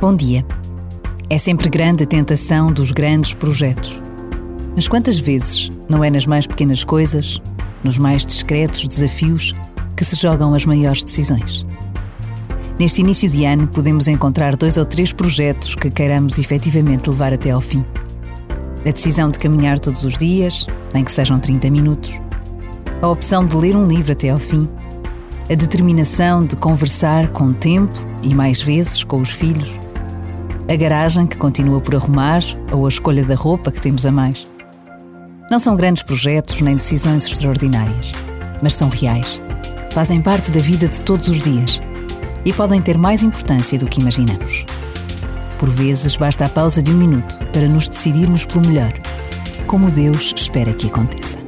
Bom dia. É sempre grande a tentação dos grandes projetos. Mas quantas vezes não é nas mais pequenas coisas, nos mais discretos desafios, que se jogam as maiores decisões? Neste início de ano, podemos encontrar dois ou três projetos que queiramos efetivamente levar até ao fim. A decisão de caminhar todos os dias, nem que sejam 30 minutos. A opção de ler um livro até ao fim. A determinação de conversar com tempo e mais vezes com os filhos a garagem que continua por arrumar ou a escolha da roupa que temos a mais. Não são grandes projetos nem decisões extraordinárias, mas são reais. Fazem parte da vida de todos os dias e podem ter mais importância do que imaginamos. Por vezes basta a pausa de um minuto para nos decidirmos pelo melhor, como Deus espera que aconteça.